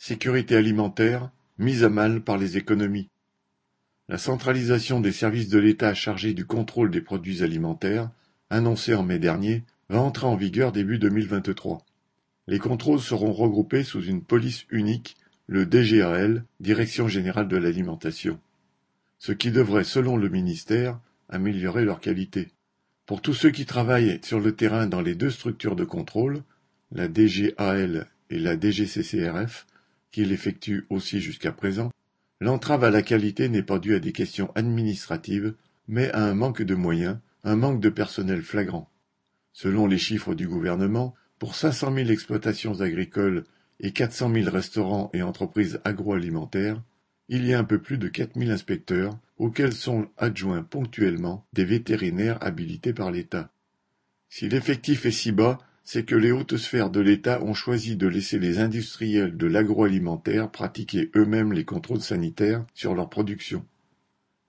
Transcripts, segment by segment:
Sécurité alimentaire, mise à mal par les économies. La centralisation des services de l'État chargés du contrôle des produits alimentaires, annoncée en mai dernier, va entrer en vigueur début 2023. Les contrôles seront regroupés sous une police unique, le DGAL, Direction générale de l'alimentation. Ce qui devrait, selon le ministère, améliorer leur qualité. Pour tous ceux qui travaillent sur le terrain dans les deux structures de contrôle, la DGAL et la DGCCRF, qu'il effectue aussi jusqu'à présent, l'entrave à la qualité n'est pas due à des questions administratives, mais à un manque de moyens, un manque de personnel flagrant. Selon les chiffres du gouvernement, pour 500 000 exploitations agricoles et 400 000 restaurants et entreprises agroalimentaires, il y a un peu plus de 4 000 inspecteurs, auxquels sont adjoints ponctuellement des vétérinaires habilités par l'État. Si l'effectif est si bas, c'est que les hautes sphères de l'État ont choisi de laisser les industriels de l'agroalimentaire pratiquer eux-mêmes les contrôles sanitaires sur leur production.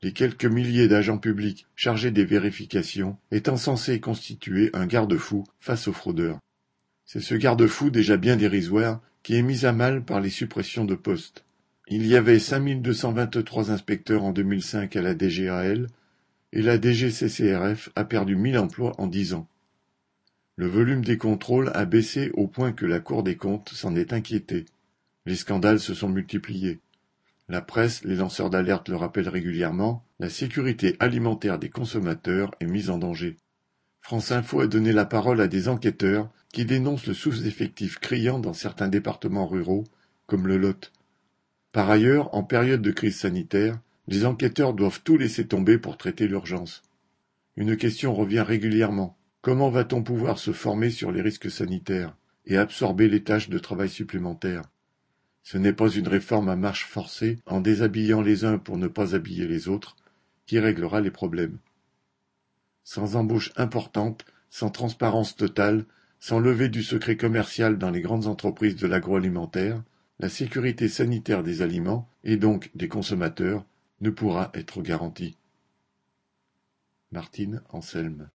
Les quelques milliers d'agents publics chargés des vérifications étant censés constituer un garde-fou face aux fraudeurs. C'est ce garde-fou déjà bien dérisoire qui est mis à mal par les suppressions de postes. Il y avait 5223 inspecteurs en 2005 à la DGAL et la DGCCRF a perdu 1000 emplois en 10 ans. Le volume des contrôles a baissé au point que la Cour des comptes s'en est inquiétée. Les scandales se sont multipliés. La presse, les lanceurs d'alerte le rappellent régulièrement, la sécurité alimentaire des consommateurs est mise en danger. France Info a donné la parole à des enquêteurs qui dénoncent le sous-effectif criant dans certains départements ruraux, comme le Lot. Par ailleurs, en période de crise sanitaire, les enquêteurs doivent tout laisser tomber pour traiter l'urgence. Une question revient régulièrement. Comment va-t-on pouvoir se former sur les risques sanitaires et absorber les tâches de travail supplémentaires? Ce n'est pas une réforme à marche forcée en déshabillant les uns pour ne pas habiller les autres qui réglera les problèmes. Sans embauche importante, sans transparence totale, sans levée du secret commercial dans les grandes entreprises de l'agroalimentaire, la sécurité sanitaire des aliments, et donc des consommateurs, ne pourra être garantie. Martine Anselme